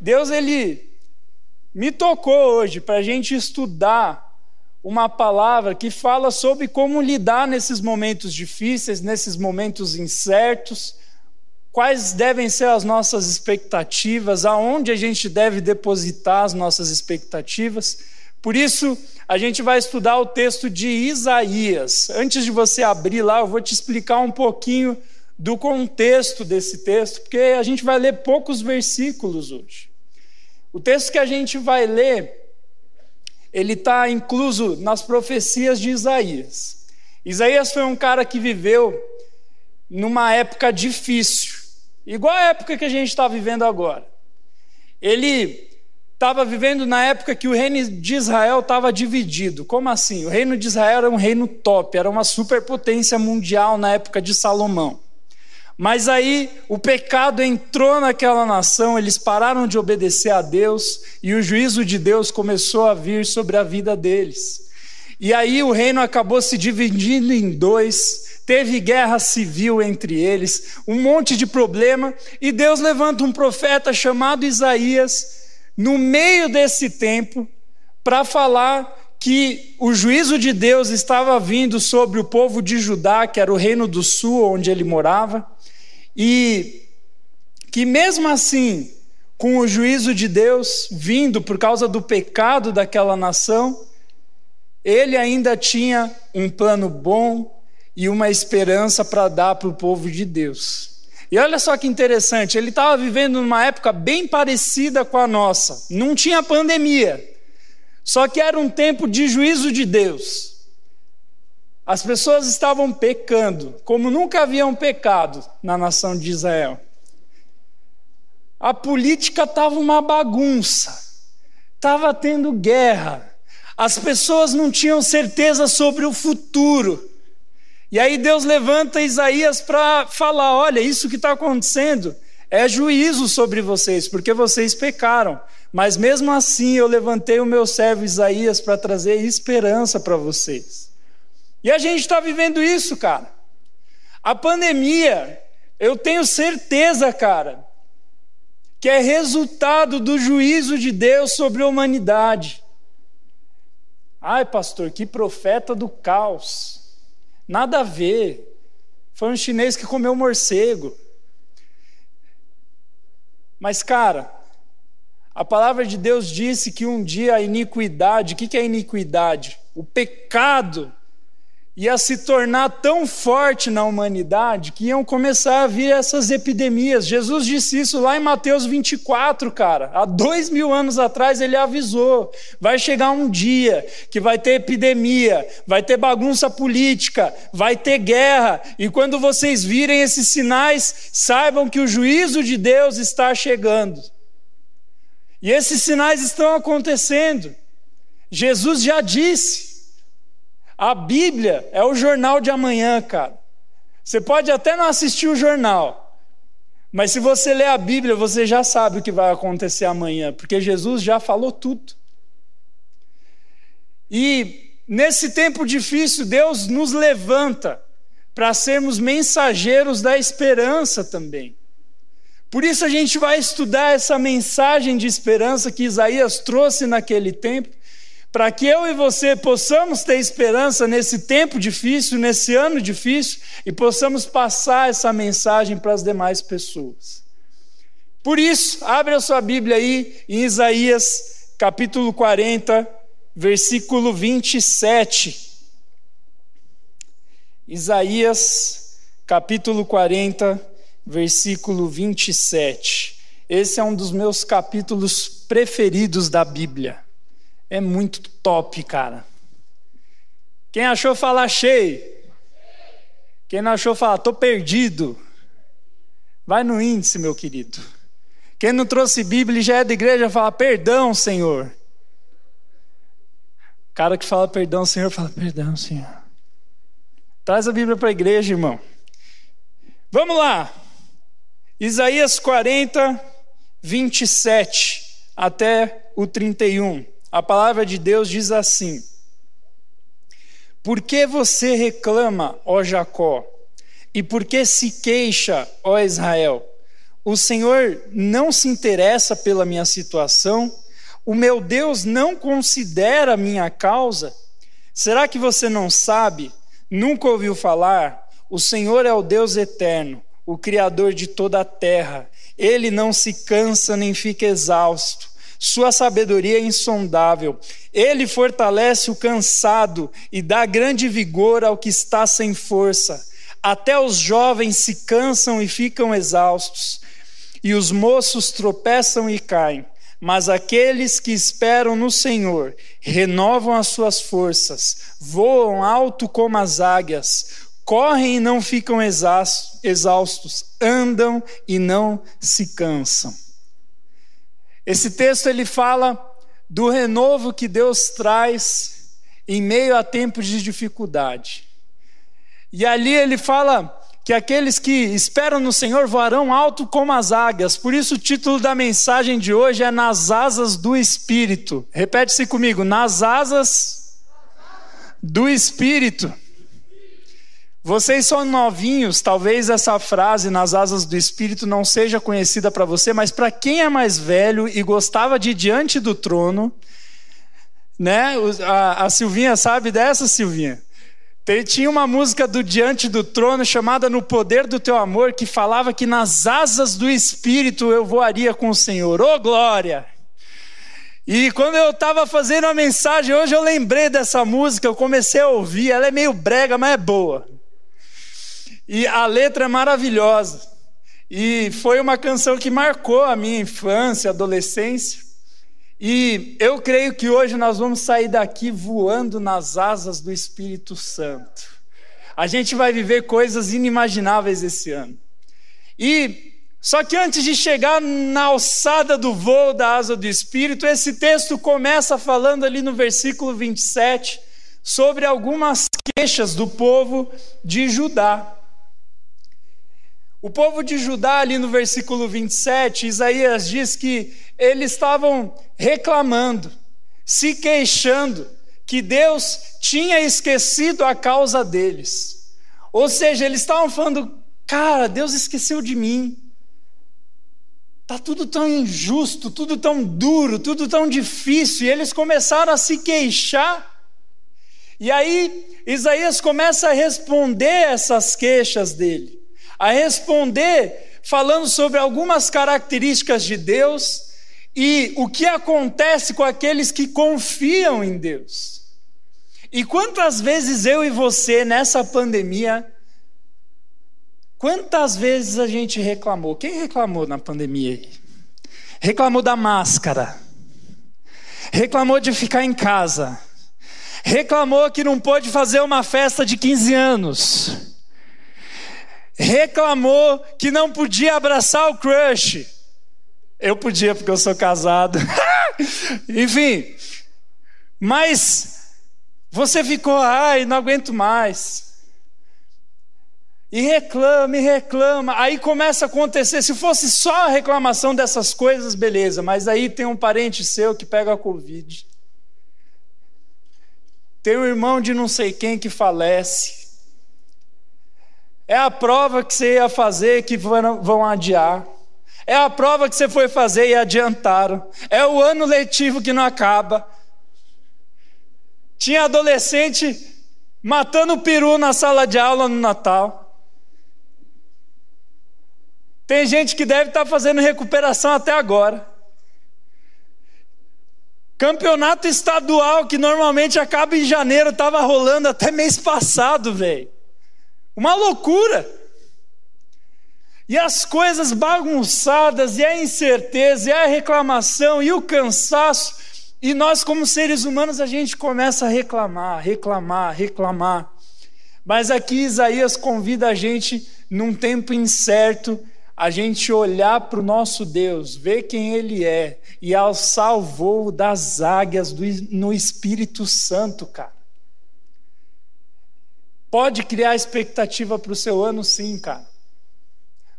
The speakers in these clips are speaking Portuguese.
Deus ele me tocou hoje para a gente estudar uma palavra que fala sobre como lidar nesses momentos difíceis, nesses momentos incertos, quais devem ser as nossas expectativas, aonde a gente deve depositar as nossas expectativas. Por isso, a gente vai estudar o texto de Isaías. Antes de você abrir lá, eu vou te explicar um pouquinho do contexto desse texto, porque a gente vai ler poucos versículos hoje. O texto que a gente vai ler ele está incluso nas profecias de Isaías. Isaías foi um cara que viveu numa época difícil, igual a época que a gente está vivendo agora. Ele estava vivendo na época que o reino de Israel estava dividido. Como assim? O reino de Israel era um reino top, era uma superpotência mundial na época de Salomão. Mas aí o pecado entrou naquela nação, eles pararam de obedecer a Deus e o juízo de Deus começou a vir sobre a vida deles. E aí o reino acabou se dividindo em dois, teve guerra civil entre eles, um monte de problema, e Deus levanta um profeta chamado Isaías no meio desse tempo para falar que o juízo de Deus estava vindo sobre o povo de Judá, que era o reino do sul onde ele morava e que mesmo assim, com o juízo de Deus vindo por causa do pecado daquela nação, ele ainda tinha um plano bom e uma esperança para dar para o povo de Deus. E olha só que interessante, ele estava vivendo numa época bem parecida com a nossa. Não tinha pandemia, só que era um tempo de juízo de Deus. As pessoas estavam pecando, como nunca haviam pecado na nação de Israel. A política estava uma bagunça, estava tendo guerra, as pessoas não tinham certeza sobre o futuro. E aí Deus levanta Isaías para falar: olha, isso que está acontecendo é juízo sobre vocês, porque vocês pecaram. Mas mesmo assim eu levantei o meu servo Isaías para trazer esperança para vocês. E a gente está vivendo isso, cara. A pandemia, eu tenho certeza, cara, que é resultado do juízo de Deus sobre a humanidade. Ai, pastor, que profeta do caos. Nada a ver. Foi um chinês que comeu morcego. Mas, cara, a palavra de Deus disse que um dia a iniquidade, o que é iniquidade? O pecado ia se tornar tão forte na humanidade que iam começar a vir essas epidemias. Jesus disse isso lá em Mateus 24, cara. Há dois mil anos atrás ele avisou: vai chegar um dia que vai ter epidemia, vai ter bagunça política, vai ter guerra, e quando vocês virem esses sinais, saibam que o juízo de Deus está chegando. E esses sinais estão acontecendo. Jesus já disse. A Bíblia é o jornal de amanhã, cara. Você pode até não assistir o jornal, mas se você ler a Bíblia, você já sabe o que vai acontecer amanhã, porque Jesus já falou tudo. E nesse tempo difícil, Deus nos levanta para sermos mensageiros da esperança também. Por isso a gente vai estudar essa mensagem de esperança que Isaías trouxe naquele tempo para que eu e você possamos ter esperança nesse tempo difícil, nesse ano difícil, e possamos passar essa mensagem para as demais pessoas. Por isso, abre a sua Bíblia aí em Isaías capítulo 40, versículo 27. Isaías capítulo 40, versículo 27. Esse é um dos meus capítulos preferidos da Bíblia. É muito top, cara. Quem achou falar achei. Quem não achou falar tô perdido. Vai no índice, meu querido. Quem não trouxe Bíblia e já é da igreja fala perdão, Senhor. O cara que fala perdão, Senhor, fala perdão, Senhor. Traz a Bíblia para a igreja, irmão. Vamos lá. Isaías 40, 27 até o 31. A palavra de Deus diz assim: Por que você reclama, ó Jacó? E por que se queixa, ó Israel? o Senhor não se interessa pela minha situação? O meu Deus não considera minha causa? Será que você não sabe? Nunca ouviu falar? O Senhor é o Deus eterno, o Criador de toda a terra. Ele não se cansa nem fica exausto. Sua sabedoria é insondável. Ele fortalece o cansado e dá grande vigor ao que está sem força. Até os jovens se cansam e ficam exaustos, e os moços tropeçam e caem. Mas aqueles que esperam no Senhor renovam as suas forças, voam alto como as águias, correm e não ficam exaustos, andam e não se cansam. Esse texto ele fala do renovo que Deus traz em meio a tempos de dificuldade. E ali ele fala que aqueles que esperam no Senhor voarão alto como as águias. Por isso o título da mensagem de hoje é Nas asas do Espírito. Repete-se comigo: Nas asas do Espírito. Vocês são novinhos, talvez essa frase nas asas do Espírito não seja conhecida para você, mas para quem é mais velho e gostava de diante do trono, né? A, a Silvinha sabe dessa, Silvinha? Tinha uma música do Diante do Trono chamada No Poder do Teu Amor, que falava que nas asas do Espírito eu voaria com o Senhor. Ô oh, glória! E quando eu estava fazendo a mensagem hoje, eu lembrei dessa música, eu comecei a ouvir. Ela é meio brega, mas é boa. E a letra é maravilhosa. E foi uma canção que marcou a minha infância, adolescência. E eu creio que hoje nós vamos sair daqui voando nas asas do Espírito Santo. A gente vai viver coisas inimagináveis esse ano. E só que antes de chegar na alçada do voo da asa do Espírito, esse texto começa falando ali no versículo 27 sobre algumas queixas do povo de Judá. O povo de Judá, ali no versículo 27, Isaías diz que eles estavam reclamando, se queixando, que Deus tinha esquecido a causa deles. Ou seja, eles estavam falando, cara, Deus esqueceu de mim. Está tudo tão injusto, tudo tão duro, tudo tão difícil. E eles começaram a se queixar. E aí, Isaías começa a responder essas queixas dele a responder falando sobre algumas características de Deus e o que acontece com aqueles que confiam em Deus. E quantas vezes eu e você nessa pandemia, quantas vezes a gente reclamou? Quem reclamou na pandemia aí? Reclamou da máscara. Reclamou de ficar em casa. Reclamou que não pôde fazer uma festa de 15 anos reclamou que não podia abraçar o crush. Eu podia porque eu sou casado. Enfim, mas você ficou, ai, não aguento mais. E reclama, e reclama. Aí começa a acontecer. Se fosse só a reclamação dessas coisas, beleza. Mas aí tem um parente seu que pega a Covid. Tem um irmão de não sei quem que falece. É a prova que você ia fazer que vão adiar. É a prova que você foi fazer e adiantaram. É o ano letivo que não acaba. Tinha adolescente matando peru na sala de aula no Natal. Tem gente que deve estar fazendo recuperação até agora. Campeonato estadual que normalmente acaba em janeiro estava rolando até mês passado, velho. Uma loucura. E as coisas bagunçadas, e a incerteza, e a reclamação, e o cansaço, e nós, como seres humanos, a gente começa a reclamar, reclamar, reclamar. Mas aqui Isaías convida a gente, num tempo incerto, a gente olhar para o nosso Deus, ver quem Ele é, e alçar o voo das águias do, no Espírito Santo, cara. Pode criar expectativa para o seu ano, sim, cara.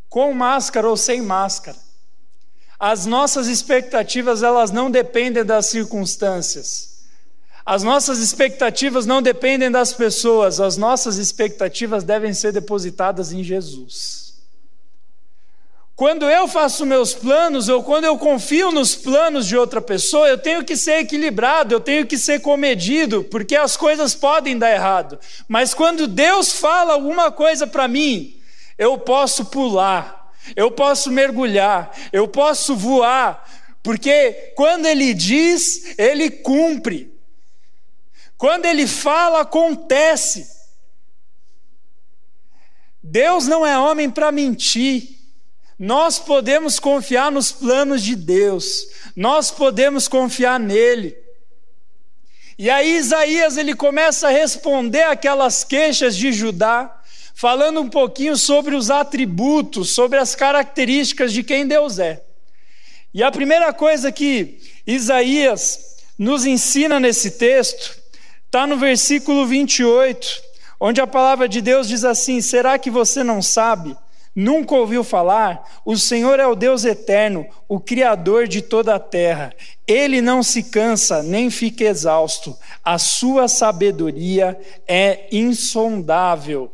Com máscara ou sem máscara. As nossas expectativas, elas não dependem das circunstâncias. As nossas expectativas não dependem das pessoas, as nossas expectativas devem ser depositadas em Jesus. Quando eu faço meus planos, ou quando eu confio nos planos de outra pessoa, eu tenho que ser equilibrado, eu tenho que ser comedido, porque as coisas podem dar errado. Mas quando Deus fala alguma coisa para mim, eu posso pular, eu posso mergulhar, eu posso voar, porque quando Ele diz, Ele cumpre. Quando Ele fala, acontece. Deus não é homem para mentir. Nós podemos confiar nos planos de Deus, nós podemos confiar nele. E aí Isaías ele começa a responder aquelas queixas de Judá, falando um pouquinho sobre os atributos, sobre as características de quem Deus é. E a primeira coisa que Isaías nos ensina nesse texto está no versículo 28, onde a palavra de Deus diz assim: Será que você não sabe? Nunca ouviu falar? O Senhor é o Deus eterno, o Criador de toda a terra. Ele não se cansa nem fica exausto. A sua sabedoria é insondável.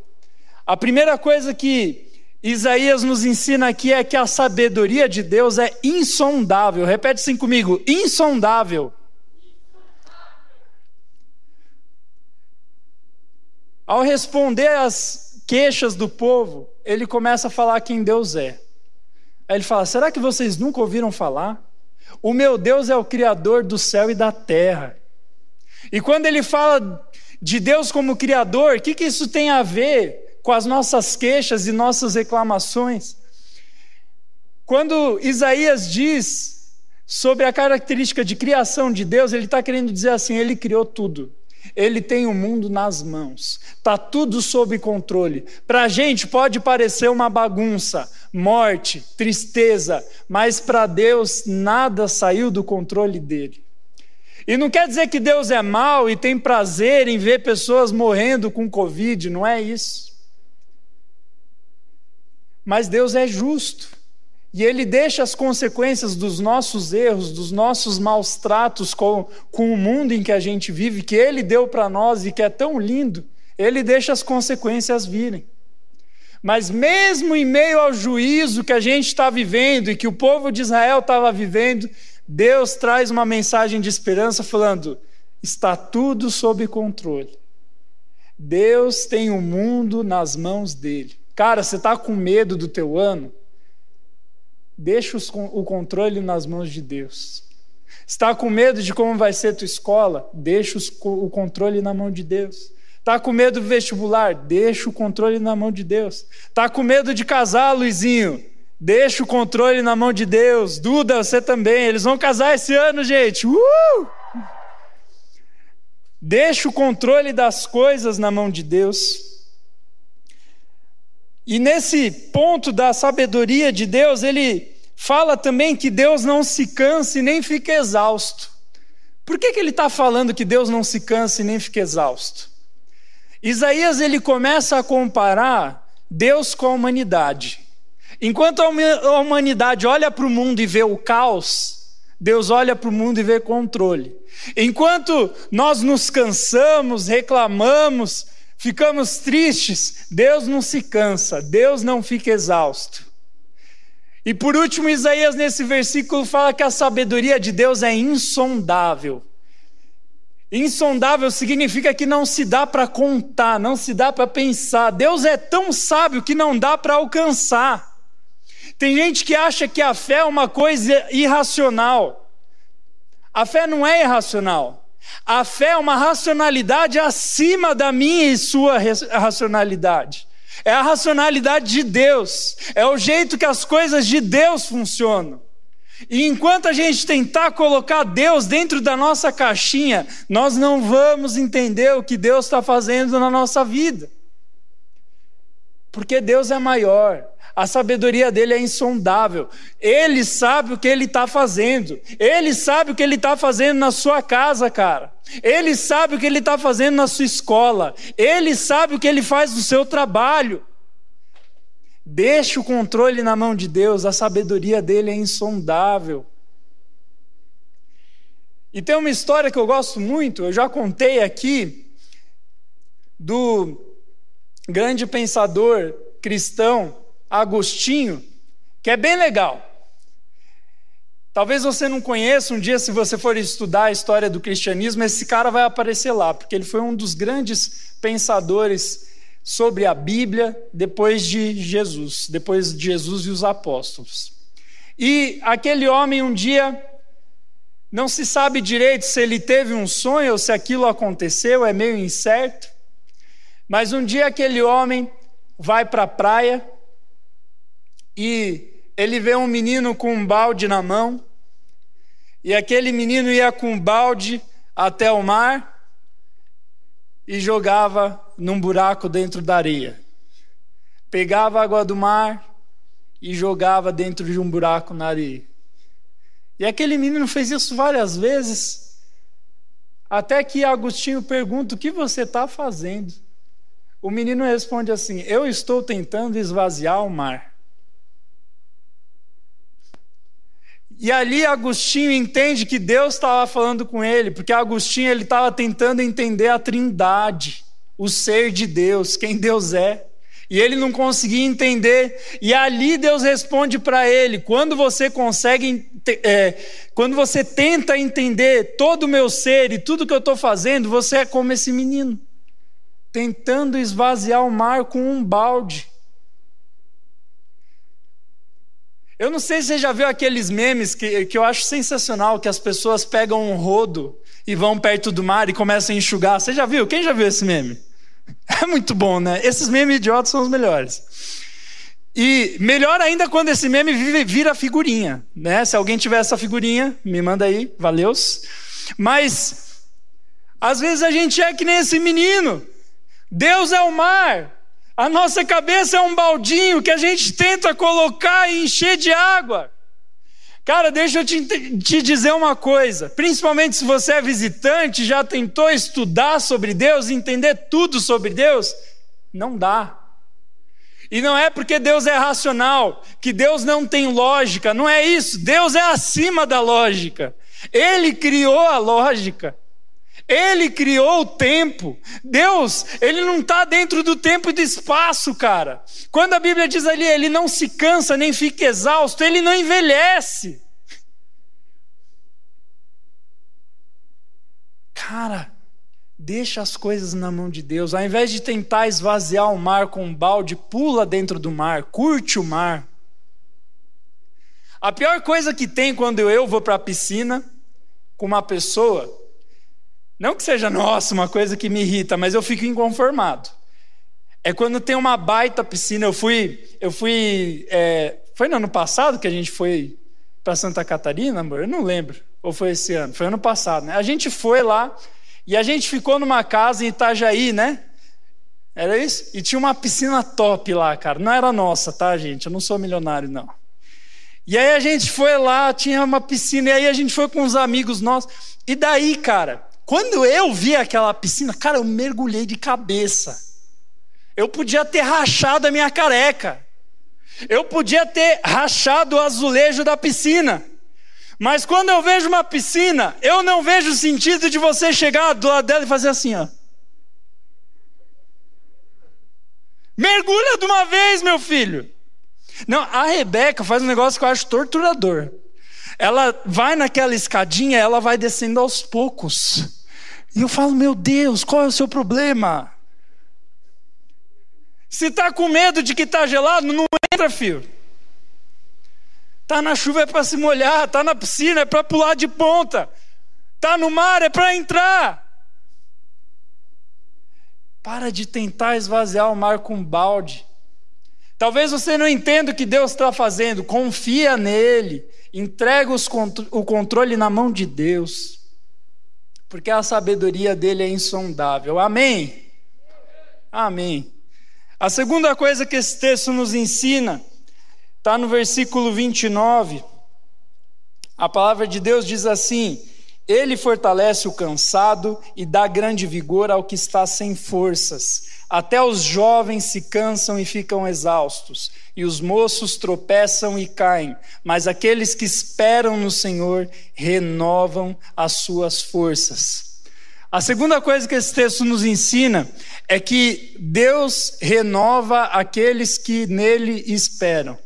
A primeira coisa que Isaías nos ensina aqui é que a sabedoria de Deus é insondável. Repete assim comigo: insondável. Ao responder às queixas do povo, ele começa a falar quem Deus é. Aí ele fala: será que vocês nunca ouviram falar? O meu Deus é o Criador do céu e da terra. E quando ele fala de Deus como Criador, o que, que isso tem a ver com as nossas queixas e nossas reclamações? Quando Isaías diz sobre a característica de criação de Deus, ele está querendo dizer assim: ele criou tudo. Ele tem o mundo nas mãos, está tudo sob controle. Para a gente pode parecer uma bagunça, morte, tristeza, mas para Deus nada saiu do controle dele. E não quer dizer que Deus é mau e tem prazer em ver pessoas morrendo com Covid, não é isso. Mas Deus é justo. E Ele deixa as consequências dos nossos erros, dos nossos maus tratos com, com o mundo em que a gente vive, que Ele deu para nós e que é tão lindo, Ele deixa as consequências virem. Mas mesmo em meio ao juízo que a gente está vivendo e que o povo de Israel estava vivendo, Deus traz uma mensagem de esperança falando: está tudo sob controle. Deus tem o mundo nas mãos dele. Cara, você está com medo do teu ano? Deixa o controle nas mãos de Deus. Está com medo de como vai ser tua escola? Deixa o controle na mão de Deus. Está com medo do vestibular? Deixa o controle na mão de Deus. Está com medo de casar, Luizinho? Deixa o controle na mão de Deus. Duda, você também. Eles vão casar esse ano, gente. Uh! Deixa o controle das coisas na mão de Deus. E nesse ponto da sabedoria de Deus, ele fala também que Deus não se cansa e nem fica exausto. Por que, que ele está falando que Deus não se cansa e nem fica exausto? Isaías ele começa a comparar Deus com a humanidade. Enquanto a humanidade olha para o mundo e vê o caos, Deus olha para o mundo e vê controle. Enquanto nós nos cansamos, reclamamos, ficamos tristes, Deus não se cansa, Deus não fica exausto. E por último, Isaías, nesse versículo, fala que a sabedoria de Deus é insondável. Insondável significa que não se dá para contar, não se dá para pensar. Deus é tão sábio que não dá para alcançar. Tem gente que acha que a fé é uma coisa irracional. A fé não é irracional. A fé é uma racionalidade acima da minha e sua racionalidade. É a racionalidade de Deus. É o jeito que as coisas de Deus funcionam. E enquanto a gente tentar colocar Deus dentro da nossa caixinha, nós não vamos entender o que Deus está fazendo na nossa vida. Porque Deus é maior, a sabedoria dele é insondável. Ele sabe o que ele está fazendo. Ele sabe o que ele está fazendo na sua casa, cara. Ele sabe o que ele está fazendo na sua escola. Ele sabe o que ele faz no seu trabalho. Deixe o controle na mão de Deus, a sabedoria dele é insondável. E tem uma história que eu gosto muito, eu já contei aqui, do grande pensador cristão Agostinho, que é bem legal. Talvez você não conheça, um dia, se você for estudar a história do cristianismo, esse cara vai aparecer lá, porque ele foi um dos grandes pensadores sobre a Bíblia depois de Jesus, depois de Jesus e os apóstolos. E aquele homem um dia não se sabe direito se ele teve um sonho ou se aquilo aconteceu, é meio incerto. Mas um dia aquele homem vai para a praia e ele vê um menino com um balde na mão, e aquele menino ia com um balde até o mar e jogava num buraco dentro da areia. Pegava a água do mar e jogava dentro de um buraco na areia. E aquele menino fez isso várias vezes, até que Agostinho pergunta: O que você está fazendo? O menino responde assim: Eu estou tentando esvaziar o mar. E ali Agostinho entende que Deus estava falando com ele, porque Agostinho ele estava tentando entender a Trindade, o ser de Deus, quem Deus é. E ele não conseguia entender. E ali Deus responde para ele: quando você consegue, é, quando você tenta entender todo o meu ser e tudo que eu estou fazendo, você é como esse menino, tentando esvaziar o mar com um balde. Eu não sei se você já viu aqueles memes que, que eu acho sensacional, que as pessoas pegam um rodo e vão perto do mar e começam a enxugar. Você já viu? Quem já viu esse meme? É muito bom, né? Esses memes idiotas são os melhores. E melhor ainda quando esse meme vira figurinha, né? Se alguém tiver essa figurinha, me manda aí, valeus. Mas às vezes a gente é que nem esse menino. Deus é o mar. A nossa cabeça é um baldinho que a gente tenta colocar e encher de água. Cara, deixa eu te, te, dizer uma coisa. Principalmente se você é visitante, já tentou estudar sobre Deus, entender tudo sobre Deus, não dá. E não é porque Deus é racional, que Deus não tem lógica, não é isso. Deus é acima da lógica. Ele criou a lógica. Ele criou o tempo. Deus, ele não está dentro do tempo e do espaço, cara. Quando a Bíblia diz ali, ele não se cansa nem fica exausto, ele não envelhece. Cara, deixa as coisas na mão de Deus. Ao invés de tentar esvaziar o mar com um balde, pula dentro do mar, curte o mar. A pior coisa que tem quando eu vou para a piscina com uma pessoa não que seja, nossa, uma coisa que me irrita, mas eu fico inconformado. É quando tem uma baita piscina. Eu fui, eu fui, é, foi no ano passado que a gente foi para Santa Catarina, amor? Eu não lembro. Ou foi esse ano? Foi ano passado, né? A gente foi lá e a gente ficou numa casa em Itajaí, né? Era isso? E tinha uma piscina top lá, cara. Não era nossa, tá, gente? Eu não sou milionário, não. E aí a gente foi lá, tinha uma piscina, e aí a gente foi com uns amigos nossos. E daí, cara, quando eu vi aquela piscina, cara, eu mergulhei de cabeça. Eu podia ter rachado a minha careca. Eu podia ter rachado o azulejo da piscina. Mas quando eu vejo uma piscina, eu não vejo sentido de você chegar do lado dela e fazer assim, ó. Mergulha de uma vez, meu filho. Não, a Rebeca faz um negócio que eu acho torturador. Ela vai naquela escadinha, ela vai descendo aos poucos. E eu falo, meu Deus, qual é o seu problema? Se está com medo de que está gelado, não entra, filho. Está na chuva é para se molhar, está na piscina é para pular de ponta, está no mar é para entrar. Para de tentar esvaziar o mar com balde. Talvez você não entenda o que Deus está fazendo, confia nele, entrega o controle na mão de Deus porque a sabedoria dele é insondável. Amém? Amém. A segunda coisa que esse texto nos ensina está no versículo 29. A palavra de Deus diz assim: Ele fortalece o cansado e dá grande vigor ao que está sem forças. Até os jovens se cansam e ficam exaustos, e os moços tropeçam e caem, mas aqueles que esperam no Senhor renovam as suas forças. A segunda coisa que esse texto nos ensina é que Deus renova aqueles que nele esperam.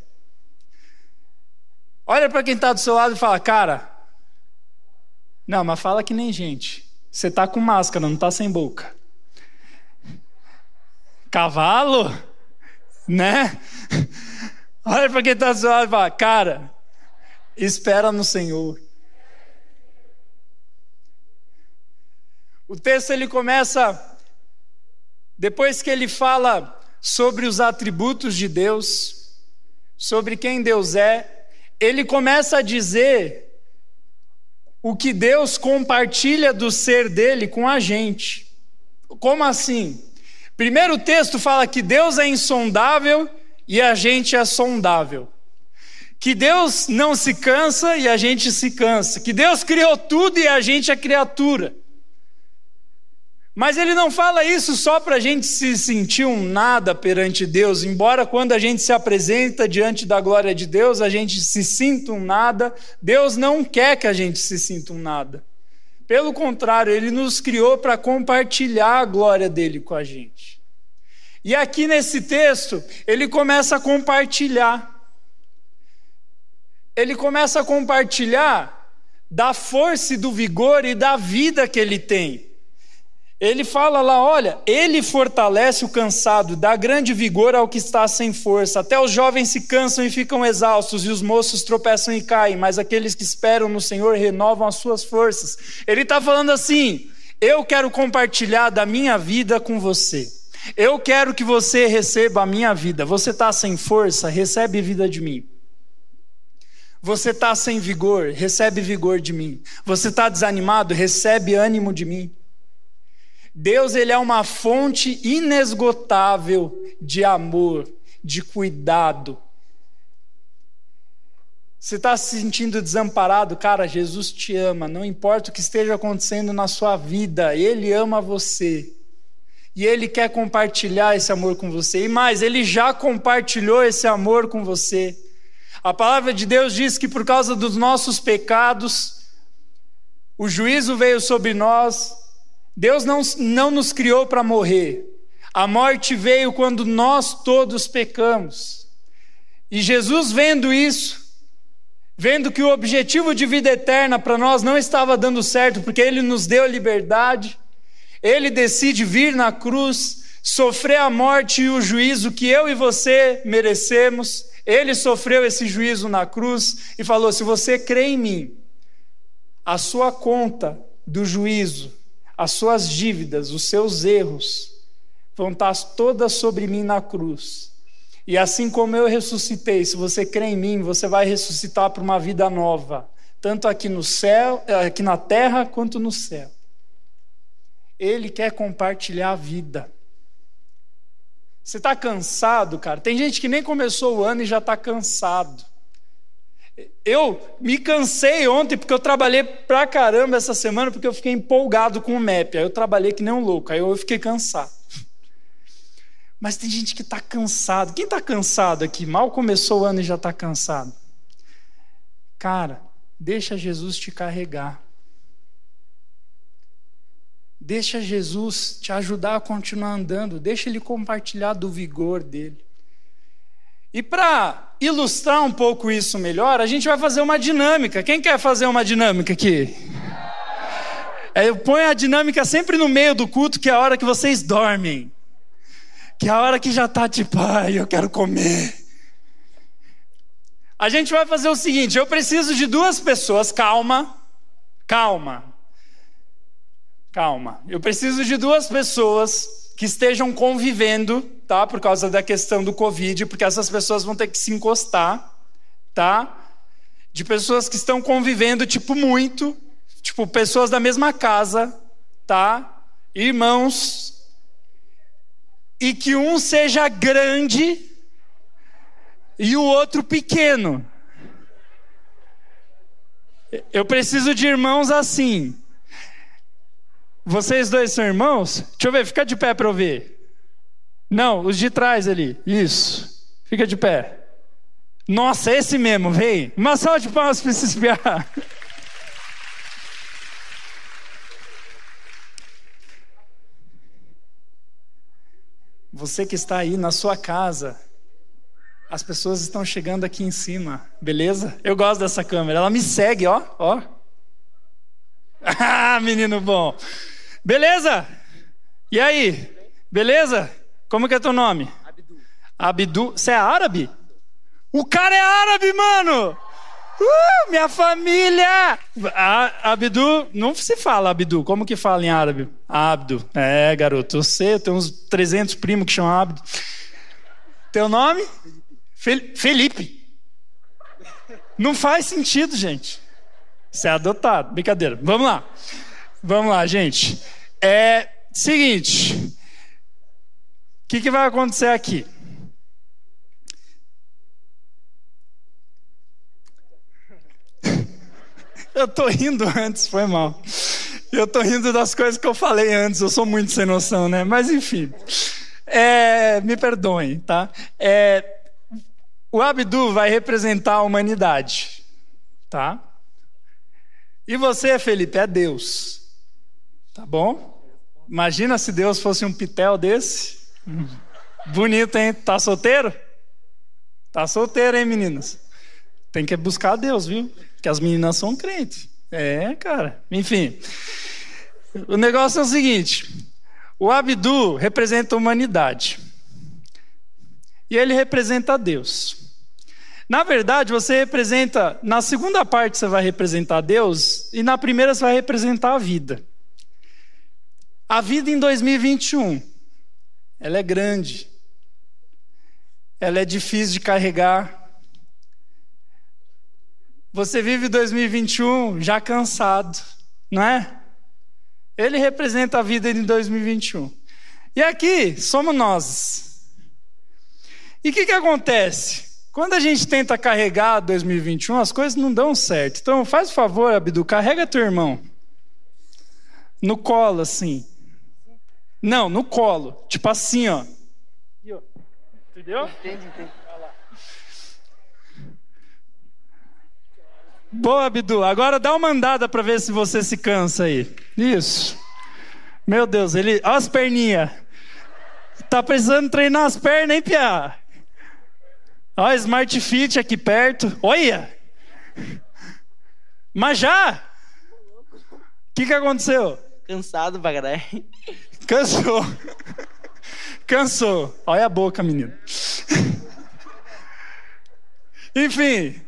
Olha para quem está do seu lado e fala, cara, não, mas fala que nem gente. Você está com máscara, não está sem boca. Cavalo? Né? Olha para quem está do seu lado e fala, cara, espera no Senhor. O texto ele começa depois que ele fala sobre os atributos de Deus, sobre quem Deus é, ele começa a dizer o que Deus compartilha do ser dele com a gente. Como assim? Primeiro texto fala que Deus é insondável e a gente é sondável. Que Deus não se cansa e a gente se cansa. Que Deus criou tudo e a gente é criatura. Mas ele não fala isso só para a gente se sentir um nada perante Deus, embora quando a gente se apresenta diante da glória de Deus, a gente se sinta um nada, Deus não quer que a gente se sinta um nada. Pelo contrário, ele nos criou para compartilhar a glória dele com a gente. E aqui nesse texto, ele começa a compartilhar. Ele começa a compartilhar da força e do vigor e da vida que ele tem. Ele fala lá: olha, ele fortalece o cansado, dá grande vigor ao que está sem força. Até os jovens se cansam e ficam exaustos, e os moços tropeçam e caem, mas aqueles que esperam no Senhor renovam as suas forças. Ele está falando assim: eu quero compartilhar da minha vida com você. Eu quero que você receba a minha vida. Você está sem força? Recebe vida de mim. Você está sem vigor? Recebe vigor de mim. Você está desanimado? Recebe ânimo de mim. Deus ele é uma fonte inesgotável de amor, de cuidado. Você está se sentindo desamparado? Cara, Jesus te ama, não importa o que esteja acontecendo na sua vida, Ele ama você. E Ele quer compartilhar esse amor com você. E mais, Ele já compartilhou esse amor com você. A palavra de Deus diz que por causa dos nossos pecados, o juízo veio sobre nós, Deus não, não nos criou para morrer. A morte veio quando nós todos pecamos. E Jesus, vendo isso, vendo que o objetivo de vida eterna para nós não estava dando certo, porque Ele nos deu a liberdade, Ele decide vir na cruz, sofrer a morte e o juízo que eu e você merecemos. Ele sofreu esse juízo na cruz e falou: se você crê em mim, a sua conta do juízo as suas dívidas, os seus erros, vão estar todas sobre mim na cruz. E assim como eu ressuscitei, se você crê em mim, você vai ressuscitar para uma vida nova, tanto aqui no céu, aqui na terra quanto no céu. Ele quer compartilhar a vida. Você está cansado, cara? Tem gente que nem começou o ano e já está cansado. Eu me cansei ontem porque eu trabalhei pra caramba essa semana porque eu fiquei empolgado com o MEP. Aí eu trabalhei que nem um louco, aí eu fiquei cansado. Mas tem gente que está cansado. Quem está cansado aqui? Mal começou o ano e já está cansado. Cara, deixa Jesus te carregar. Deixa Jesus te ajudar a continuar andando. Deixa Ele compartilhar do vigor dele. E para ilustrar um pouco isso melhor, a gente vai fazer uma dinâmica. Quem quer fazer uma dinâmica aqui? É, eu ponho a dinâmica sempre no meio do culto, que é a hora que vocês dormem. Que é a hora que já está tipo, ai, eu quero comer. A gente vai fazer o seguinte: eu preciso de duas pessoas, calma, calma, calma. Eu preciso de duas pessoas que estejam convivendo tá? Por causa da questão do Covid, porque essas pessoas vão ter que se encostar, tá? De pessoas que estão convivendo, tipo, muito, tipo, pessoas da mesma casa, tá? Irmãos, e que um seja grande e o outro pequeno. Eu preciso de irmãos assim. Vocês dois são irmãos? Deixa eu ver, fica de pé para eu ver. Não, os de trás ali. Isso. Fica de pé. Nossa, esse mesmo, vem. Uma salva de palmas para esse espiar. Você que está aí na sua casa, As pessoas estão chegando aqui em cima, beleza? Eu gosto dessa câmera, ela me segue, ó, ó. Ah, menino bom. Beleza? E aí? Beleza? Como que é teu nome? Abdu. Abdu. Você é árabe? O cara é árabe, mano! Uh, minha família! A, Abdu, não se fala Abdu, como que fala em árabe? Abdu. É, garoto, eu sei, tem uns 300 primos que chamam Abdu. Teu nome? Felipe. Não faz sentido, gente. Você é adotado. Brincadeira. Vamos lá. Vamos lá, gente. É seguinte. O que, que vai acontecer aqui? Eu tô rindo antes, foi mal. Eu tô rindo das coisas que eu falei antes, eu sou muito sem noção, né? Mas enfim. É, me perdoem, tá? É, o Abdu vai representar a humanidade, tá? E você, Felipe, é Deus. Tá bom? Imagina se Deus fosse um pitel desse. Bonito, hein? Tá solteiro? Tá solteiro, hein, meninas? Tem que buscar Deus, viu? que as meninas são crentes. É, cara. Enfim. O negócio é o seguinte: o Abdu representa a humanidade. E ele representa Deus. Na verdade, você representa, na segunda parte você vai representar Deus, e na primeira você vai representar a vida. A vida em 2021, ela é grande, ela é difícil de carregar, você vive 2021 já cansado, não é? Ele representa a vida de 2021. E aqui somos nós. E o que, que acontece? Quando a gente tenta carregar 2021, as coisas não dão certo. Então, faz o favor, Abdu, carrega teu irmão. No colo, assim. Não, no colo. Tipo assim, ó. Entendeu? Entendi, entendi. Boa, Abdu. Agora dá uma andada para ver se você se cansa aí. Isso. Meu Deus, ele. Olha as perninhas. Tá precisando treinar as pernas, hein, Pia? Olha, Smart Fit aqui perto. Olha! Mas já? O que, que aconteceu? Cansado pra caralho. Cansou. Cansou. Olha a boca, menino. Enfim,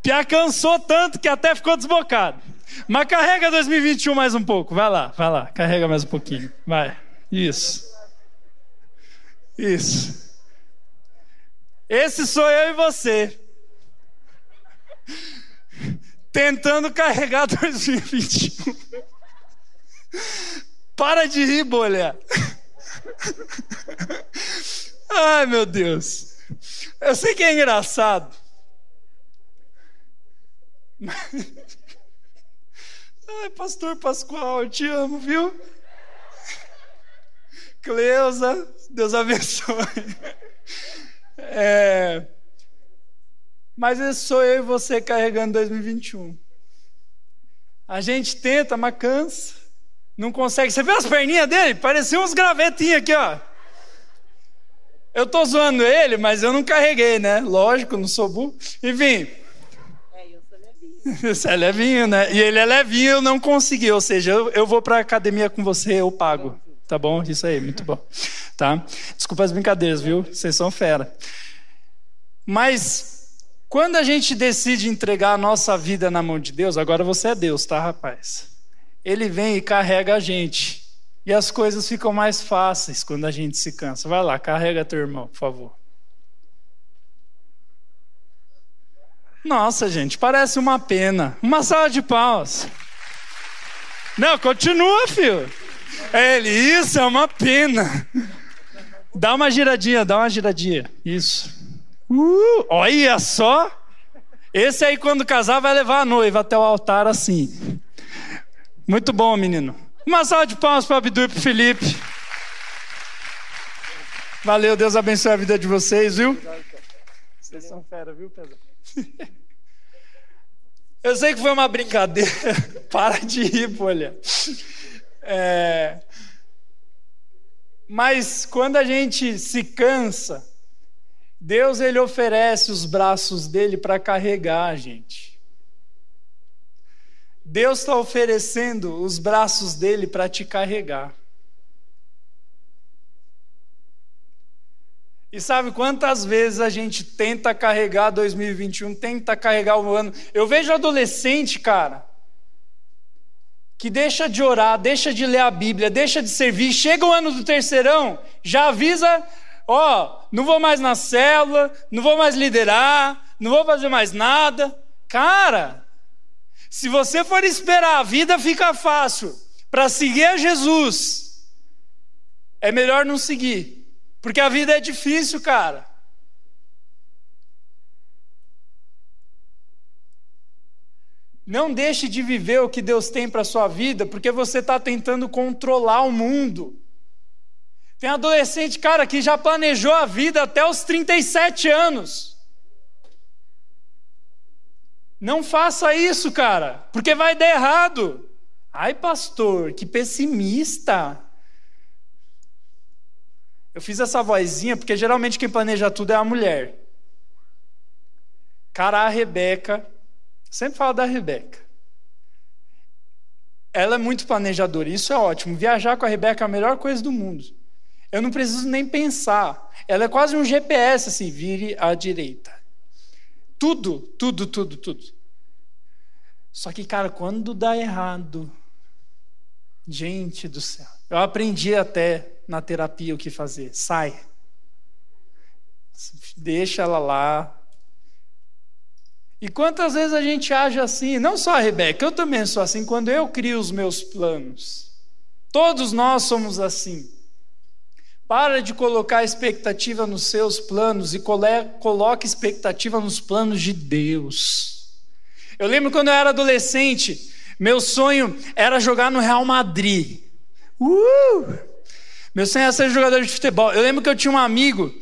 Pia cansou tanto que até ficou desbocado. Mas carrega 2021 mais um pouco. Vai lá, vai lá. Carrega mais um pouquinho. Vai. Isso. Isso. Esse sou eu e você. Tentando carregar 2021. Para de rir, bolha. Ai, meu Deus. Eu sei que é engraçado. Ai, pastor Pascoal, eu te amo, viu? Cleusa, Deus abençoe. É... Mas esse sou eu e você carregando 2021. A gente tenta, mas cansa. Não consegue. Você viu as perninhas dele? Parecia uns gravetinhos aqui, ó. Eu tô zoando ele, mas eu não carreguei, né? Lógico, não sou burro. Enfim. Você é levinho, né? E ele é levinho, eu não consegui. Ou seja, eu, eu vou para a academia com você, eu pago. Tá bom? Isso aí, muito bom. Tá? Desculpa as brincadeiras, viu? Vocês são fera. Mas quando a gente decide entregar a nossa vida na mão de Deus, agora você é Deus, tá, rapaz? Ele vem e carrega a gente. E as coisas ficam mais fáceis quando a gente se cansa. Vai lá, carrega teu irmão, por favor. Nossa, gente, parece uma pena. Uma sala de palmas. Não, continua, filho. É ele, isso é uma pena. Dá uma giradinha, dá uma giradinha. Isso. Uh, olha só. Esse aí, quando casar, vai levar a noiva até o altar assim. Muito bom, menino. Uma salva de palmas para o Abdu e para o Felipe. Valeu, Deus abençoe a vida de vocês, viu? Vocês são fera, viu, Pedro? Eu sei que foi uma brincadeira. Para de rir, bolha. É... Mas quando a gente se cansa, Deus ele oferece os braços dele para carregar a gente. Deus está oferecendo os braços dele para te carregar. E sabe quantas vezes a gente tenta carregar 2021, tenta carregar o ano? Eu vejo adolescente, cara, que deixa de orar, deixa de ler a Bíblia, deixa de servir, chega o ano do terceirão, já avisa, ó, não vou mais na célula, não vou mais liderar, não vou fazer mais nada. Cara, se você for esperar a vida ficar fácil para seguir a Jesus, é melhor não seguir. Porque a vida é difícil, cara. Não deixe de viver o que Deus tem para sua vida, porque você está tentando controlar o mundo. Tem adolescente, cara, que já planejou a vida até os 37 anos. Não faça isso, cara, porque vai dar errado. Ai, pastor, que pessimista. Eu fiz essa vozinha porque geralmente quem planeja tudo é a mulher. Cara, a Rebeca, sempre falo da Rebeca. Ela é muito planejadora, isso é ótimo. Viajar com a Rebeca é a melhor coisa do mundo. Eu não preciso nem pensar. Ela é quase um GPS, assim, vire à direita. Tudo, tudo, tudo, tudo. Só que, cara, quando dá errado, gente do céu, eu aprendi até na terapia o que fazer. Sai. Deixa ela lá. E quantas vezes a gente age assim? Não só a Rebeca, eu também sou assim quando eu crio os meus planos. Todos nós somos assim. Para de colocar expectativa nos seus planos e coloque expectativa nos planos de Deus. Eu lembro quando eu era adolescente, meu sonho era jogar no Real Madrid. Uh! Meu sonho era ser jogador de futebol. Eu lembro que eu tinha um amigo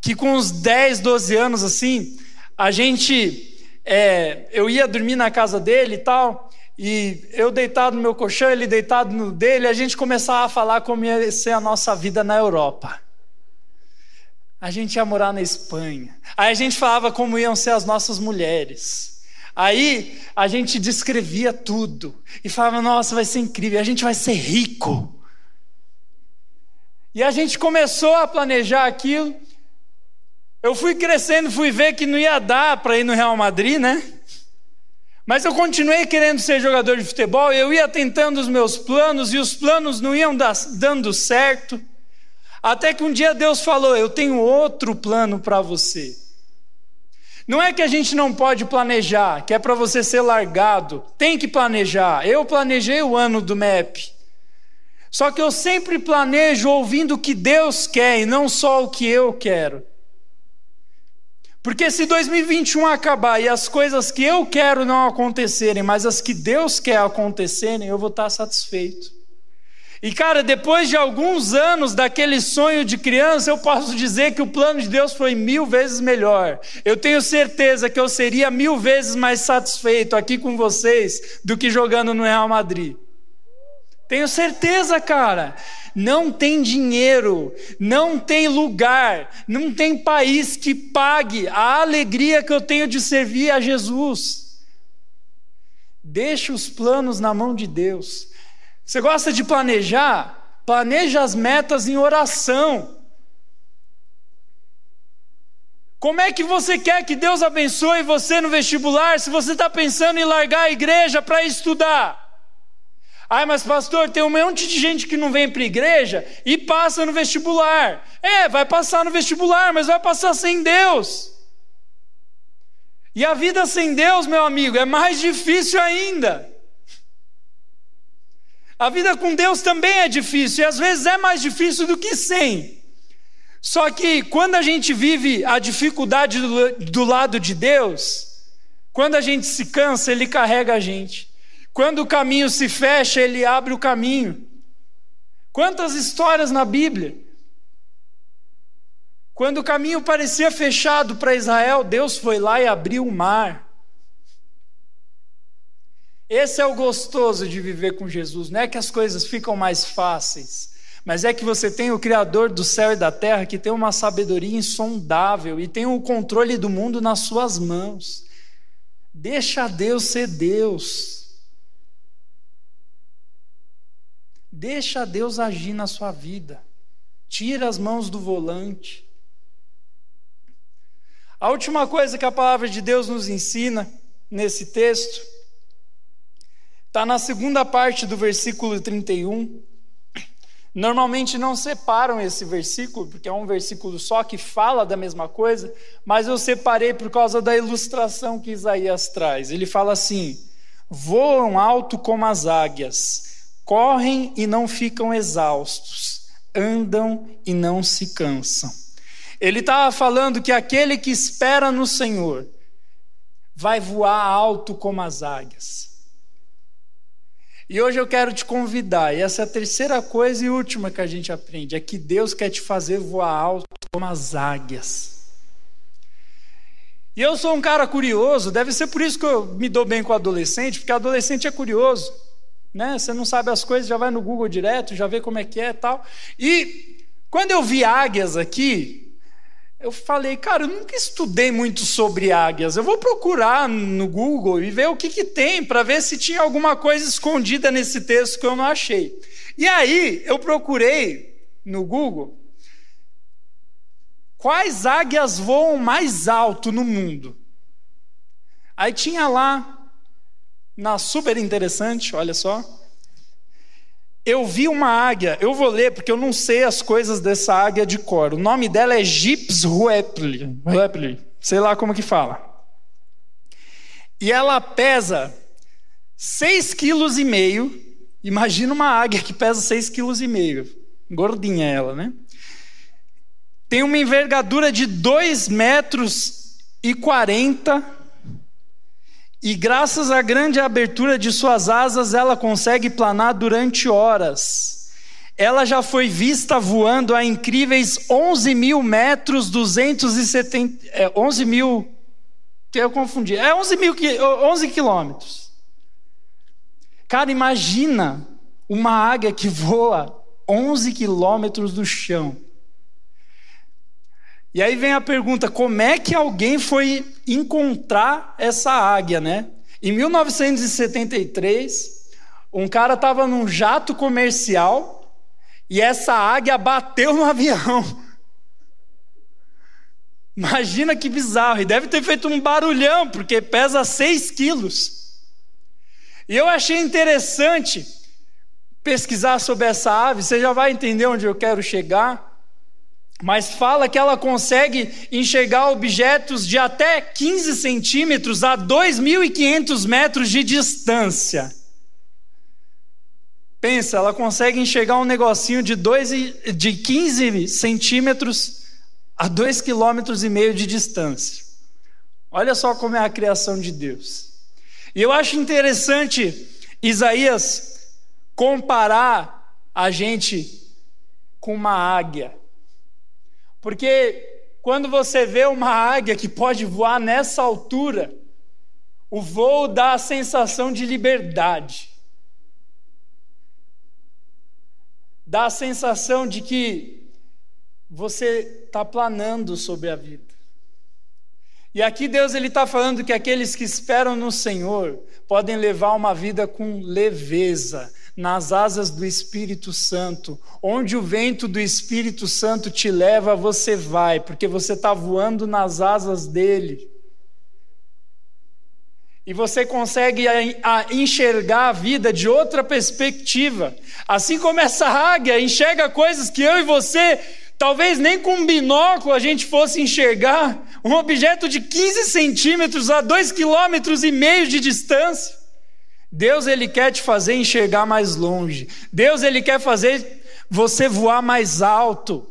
que com uns 10, 12 anos assim, a gente, é, eu ia dormir na casa dele e tal, e eu deitado no meu colchão, ele deitado no dele, a gente começava a falar como ia ser a nossa vida na Europa. A gente ia morar na Espanha. Aí a gente falava como iam ser as nossas mulheres. Aí a gente descrevia tudo e falava: nossa, vai ser incrível, a gente vai ser rico. E a gente começou a planejar aquilo. Eu fui crescendo, fui ver que não ia dar para ir no Real Madrid, né? Mas eu continuei querendo ser jogador de futebol, eu ia tentando os meus planos e os planos não iam dando certo. Até que um dia Deus falou: Eu tenho outro plano para você. Não é que a gente não pode planejar, que é para você ser largado. Tem que planejar. Eu planejei o ano do MEP. Só que eu sempre planejo ouvindo o que Deus quer e não só o que eu quero. Porque se 2021 acabar e as coisas que eu quero não acontecerem, mas as que Deus quer acontecerem, eu vou estar satisfeito. E cara, depois de alguns anos daquele sonho de criança, eu posso dizer que o plano de Deus foi mil vezes melhor. Eu tenho certeza que eu seria mil vezes mais satisfeito aqui com vocês do que jogando no Real Madrid. Tenho certeza, cara. Não tem dinheiro, não tem lugar, não tem país que pague a alegria que eu tenho de servir a Jesus. Deixe os planos na mão de Deus. Você gosta de planejar? Planeja as metas em oração. Como é que você quer que Deus abençoe você no vestibular se você está pensando em largar a igreja para estudar? Ai, mas pastor, tem um monte de gente que não vem para a igreja e passa no vestibular. É, vai passar no vestibular, mas vai passar sem Deus. E a vida sem Deus, meu amigo, é mais difícil ainda. A vida com Deus também é difícil, e às vezes é mais difícil do que sem. Só que quando a gente vive a dificuldade do, do lado de Deus, quando a gente se cansa, Ele carrega a gente. Quando o caminho se fecha, ele abre o caminho. Quantas histórias na Bíblia? Quando o caminho parecia fechado para Israel, Deus foi lá e abriu o mar. Esse é o gostoso de viver com Jesus, não é que as coisas ficam mais fáceis, mas é que você tem o Criador do céu e da terra que tem uma sabedoria insondável e tem o controle do mundo nas suas mãos. Deixa Deus ser Deus. Deixa Deus agir na sua vida. Tira as mãos do volante. A última coisa que a palavra de Deus nos ensina nesse texto está na segunda parte do versículo 31. Normalmente não separam esse versículo, porque é um versículo só que fala da mesma coisa, mas eu separei por causa da ilustração que Isaías traz. Ele fala assim: voam alto como as águias, correm e não ficam exaustos, andam e não se cansam. Ele estava falando que aquele que espera no Senhor vai voar alto como as águias. E hoje eu quero te convidar, e essa é a terceira coisa e última que a gente aprende, é que Deus quer te fazer voar alto como as águias. E eu sou um cara curioso, deve ser por isso que eu me dou bem com adolescente, porque adolescente é curioso, né? Você não sabe as coisas, já vai no Google direto, já vê como é que é, tal. E quando eu vi águias aqui, eu falei, cara, eu nunca estudei muito sobre águias. Eu vou procurar no Google e ver o que, que tem, para ver se tinha alguma coisa escondida nesse texto que eu não achei. E aí, eu procurei no Google quais águias voam mais alto no mundo. Aí tinha lá, na super interessante, olha só, eu vi uma águia, eu vou ler porque eu não sei as coisas dessa águia de cor. O nome dela é Gips ruepli, sei lá como que fala. E ela pesa 6,5 kg. Imagina uma águia que pesa 6,5 kg. Gordinha ela, né? Tem uma envergadura de 2 metros e 40 e graças à grande abertura de suas asas, ela consegue planar durante horas. Ela já foi vista voando a incríveis 11 mil metros, 270, é, 11 mil, eu confundi, é 11 mil, 11 quilômetros. Cara, imagina uma águia que voa 11 quilômetros do chão. E aí vem a pergunta: como é que alguém foi encontrar essa águia, né? Em 1973, um cara estava num jato comercial e essa águia bateu no avião. Imagina que bizarro, e deve ter feito um barulhão, porque pesa 6 quilos. E eu achei interessante pesquisar sobre essa ave, você já vai entender onde eu quero chegar mas fala que ela consegue enxergar objetos de até 15 centímetros a 2.500 metros de distância. Pensa, ela consegue enxergar um negocinho de, dois, de 15 centímetros a 2,5 quilômetros e meio de distância. Olha só como é a criação de Deus. E eu acho interessante Isaías comparar a gente com uma águia. Porque quando você vê uma águia que pode voar nessa altura, o voo dá a sensação de liberdade. Dá a sensação de que você está planando sobre a vida. E aqui Deus ele está falando que aqueles que esperam no Senhor podem levar uma vida com leveza, nas asas do Espírito Santo. Onde o vento do Espírito Santo te leva, você vai, porque você está voando nas asas dele. E você consegue enxergar a vida de outra perspectiva. Assim como essa águia enxerga coisas que eu e você, talvez nem com um binóculo a gente fosse enxergar. Um objeto de 15 centímetros a 2,5 quilômetros de distância. Deus ele quer te fazer enxergar mais longe. Deus ele quer fazer você voar mais alto.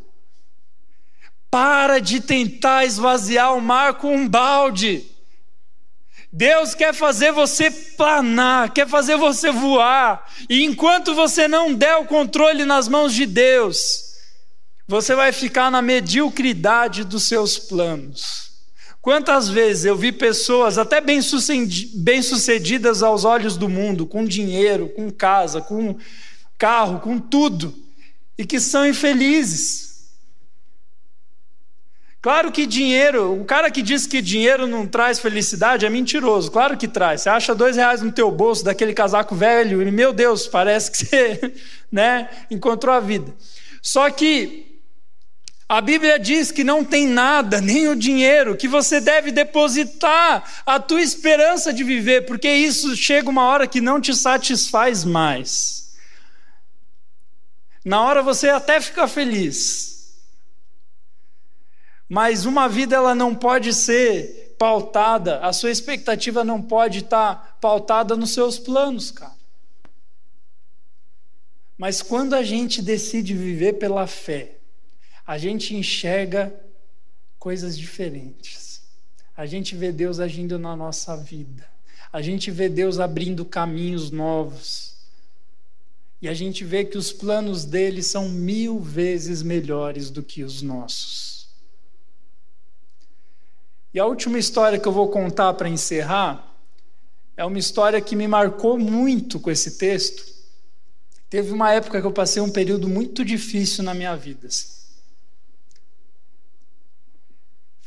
Para de tentar esvaziar o mar com um balde. Deus quer fazer você planar, quer fazer você voar. E enquanto você não der o controle nas mãos de Deus, você vai ficar na mediocridade dos seus planos. Quantas vezes eu vi pessoas até bem-sucedidas aos olhos do mundo, com dinheiro, com casa, com carro, com tudo, e que são infelizes. Claro que dinheiro, o cara que diz que dinheiro não traz felicidade é mentiroso. Claro que traz. Você acha dois reais no teu bolso daquele casaco velho e meu Deus, parece que você, né, encontrou a vida. Só que a Bíblia diz que não tem nada, nem o dinheiro, que você deve depositar a tua esperança de viver, porque isso chega uma hora que não te satisfaz mais. Na hora você até fica feliz, mas uma vida ela não pode ser pautada, a sua expectativa não pode estar pautada nos seus planos, cara. Mas quando a gente decide viver pela fé, a gente enxerga coisas diferentes. A gente vê Deus agindo na nossa vida. A gente vê Deus abrindo caminhos novos. E a gente vê que os planos dele são mil vezes melhores do que os nossos. E a última história que eu vou contar para encerrar é uma história que me marcou muito com esse texto. Teve uma época que eu passei um período muito difícil na minha vida. Assim.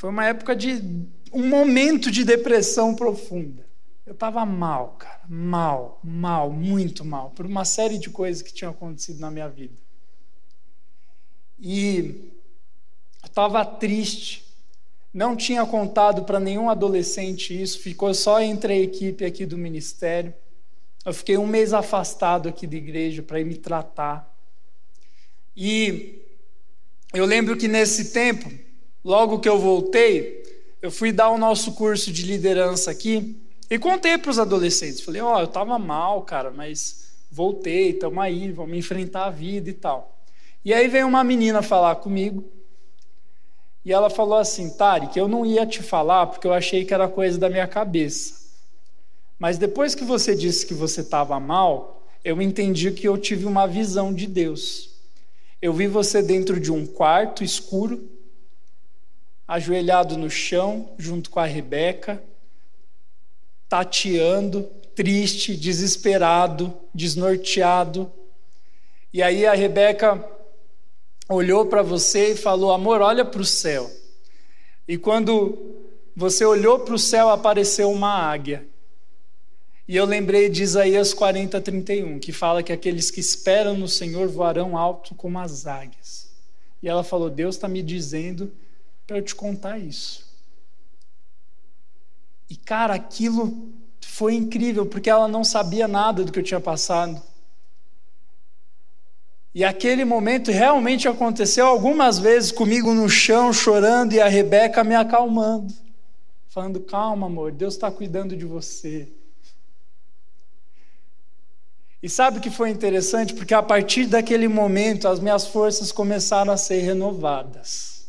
Foi uma época de um momento de depressão profunda. Eu estava mal, cara, mal, mal, muito mal, por uma série de coisas que tinham acontecido na minha vida. E eu estava triste, não tinha contado para nenhum adolescente isso, ficou só entre a equipe aqui do ministério. Eu fiquei um mês afastado aqui da igreja para ir me tratar. E eu lembro que nesse tempo, logo que eu voltei, eu fui dar o nosso curso de liderança aqui e contei para os adolescentes. Falei: Ó, oh, eu estava mal, cara, mas voltei, estamos aí, vamos enfrentar a vida e tal. E aí veio uma menina falar comigo e ela falou assim: Tarek, eu não ia te falar porque eu achei que era coisa da minha cabeça. Mas depois que você disse que você estava mal, eu entendi que eu tive uma visão de Deus. Eu vi você dentro de um quarto escuro, ajoelhado no chão, junto com a Rebeca, tateando, triste, desesperado, desnorteado. E aí a Rebeca olhou para você e falou: Amor, olha para o céu. E quando você olhou para o céu, apareceu uma águia. E eu lembrei de Isaías 40, 31, que fala que aqueles que esperam no Senhor voarão alto como as águias. E ela falou: Deus está me dizendo para eu te contar isso. E cara, aquilo foi incrível, porque ela não sabia nada do que eu tinha passado. E aquele momento realmente aconteceu algumas vezes comigo no chão, chorando, e a Rebeca me acalmando, falando: calma, amor, Deus está cuidando de você. E sabe o que foi interessante? Porque a partir daquele momento as minhas forças começaram a ser renovadas.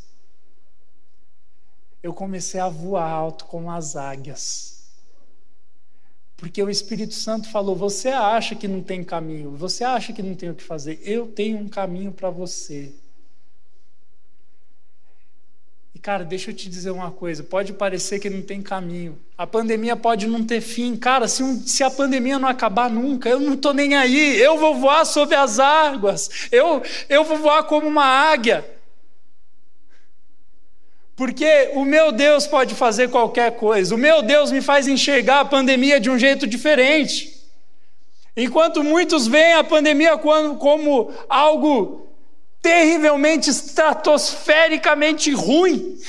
Eu comecei a voar alto como as águias. Porque o Espírito Santo falou: você acha que não tem caminho, você acha que não tem o que fazer, eu tenho um caminho para você. E cara, deixa eu te dizer uma coisa: pode parecer que não tem caminho, a pandemia pode não ter fim, cara. Se, um, se a pandemia não acabar nunca, eu não estou nem aí, eu vou voar sobre as águas, eu, eu vou voar como uma águia. Porque o meu Deus pode fazer qualquer coisa. O meu Deus me faz enxergar a pandemia de um jeito diferente. Enquanto muitos veem a pandemia como algo terrivelmente estratosfericamente ruim,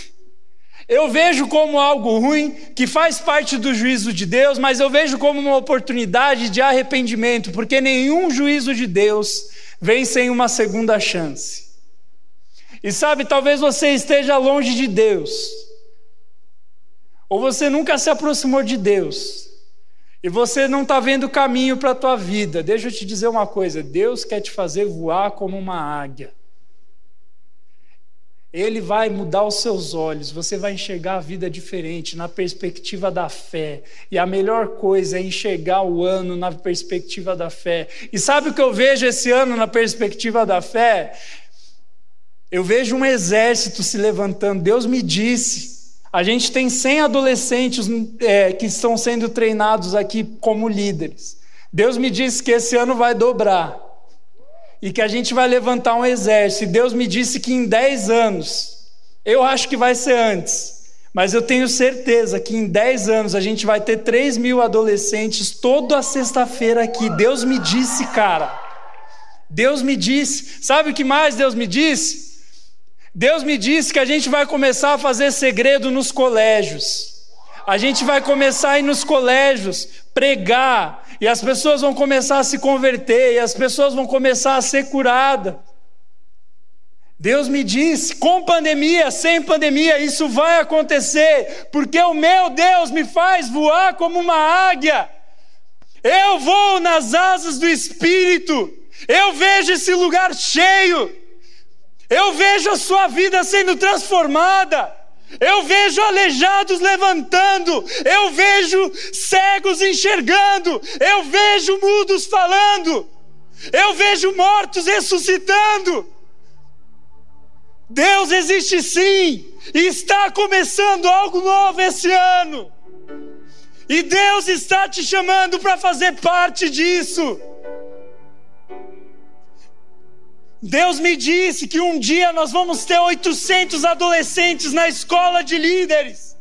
eu vejo como algo ruim que faz parte do juízo de Deus, mas eu vejo como uma oportunidade de arrependimento, porque nenhum juízo de Deus vem sem uma segunda chance. E sabe, talvez você esteja longe de Deus, ou você nunca se aproximou de Deus, e você não está vendo caminho para a tua vida. Deixa eu te dizer uma coisa: Deus quer te fazer voar como uma águia. Ele vai mudar os seus olhos, você vai enxergar a vida diferente, na perspectiva da fé. E a melhor coisa é enxergar o ano na perspectiva da fé. E sabe o que eu vejo esse ano na perspectiva da fé? Eu vejo um exército se levantando. Deus me disse. A gente tem 100 adolescentes é, que estão sendo treinados aqui como líderes. Deus me disse que esse ano vai dobrar. e que a gente vai levantar um exército. E Deus me disse que em 10 anos, eu acho que vai ser antes, mas eu tenho certeza que em 10 anos a gente vai ter 3 mil adolescentes toda sexta-feira aqui. Deus me disse, cara. Deus me disse. Sabe o que mais Deus me disse? Deus me disse que a gente vai começar a fazer segredo nos colégios. A gente vai começar a ir nos colégios pregar e as pessoas vão começar a se converter, e as pessoas vão começar a ser curadas. Deus me disse, com pandemia, sem pandemia, isso vai acontecer, porque o meu Deus me faz voar como uma águia. Eu vou nas asas do Espírito, eu vejo esse lugar cheio, eu vejo a sua vida sendo transformada. Eu vejo aleijados levantando, eu vejo cegos enxergando, eu vejo mudos falando, eu vejo mortos ressuscitando. Deus existe sim, e está começando algo novo esse ano. E Deus está te chamando para fazer parte disso. Deus me disse que um dia nós vamos ter 800 adolescentes na escola de líderes.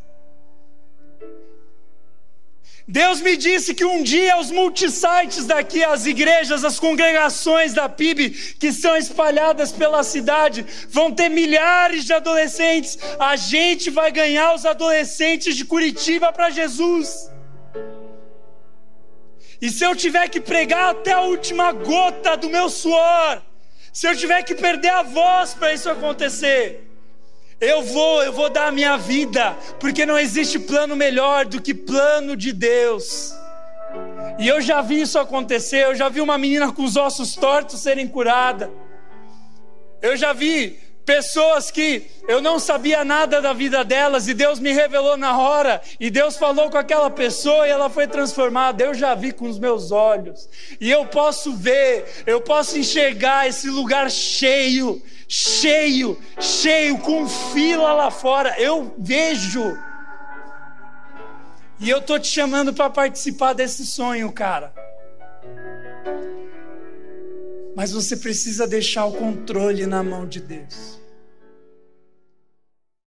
Deus me disse que um dia os multisites daqui, as igrejas, as congregações da PIB que estão espalhadas pela cidade, vão ter milhares de adolescentes. A gente vai ganhar os adolescentes de Curitiba para Jesus. E se eu tiver que pregar até a última gota do meu suor, se eu tiver que perder a voz para isso acontecer, eu vou, eu vou dar a minha vida, porque não existe plano melhor do que plano de Deus. E eu já vi isso acontecer, eu já vi uma menina com os ossos tortos serem curada. Eu já vi pessoas que eu não sabia nada da vida delas e Deus me revelou na hora, e Deus falou com aquela pessoa e ela foi transformada. Eu já vi com os meus olhos, e eu posso ver, eu posso enxergar esse lugar cheio, cheio, cheio, com fila lá fora. Eu vejo. E eu tô te chamando para participar desse sonho, cara. Mas você precisa deixar o controle na mão de Deus.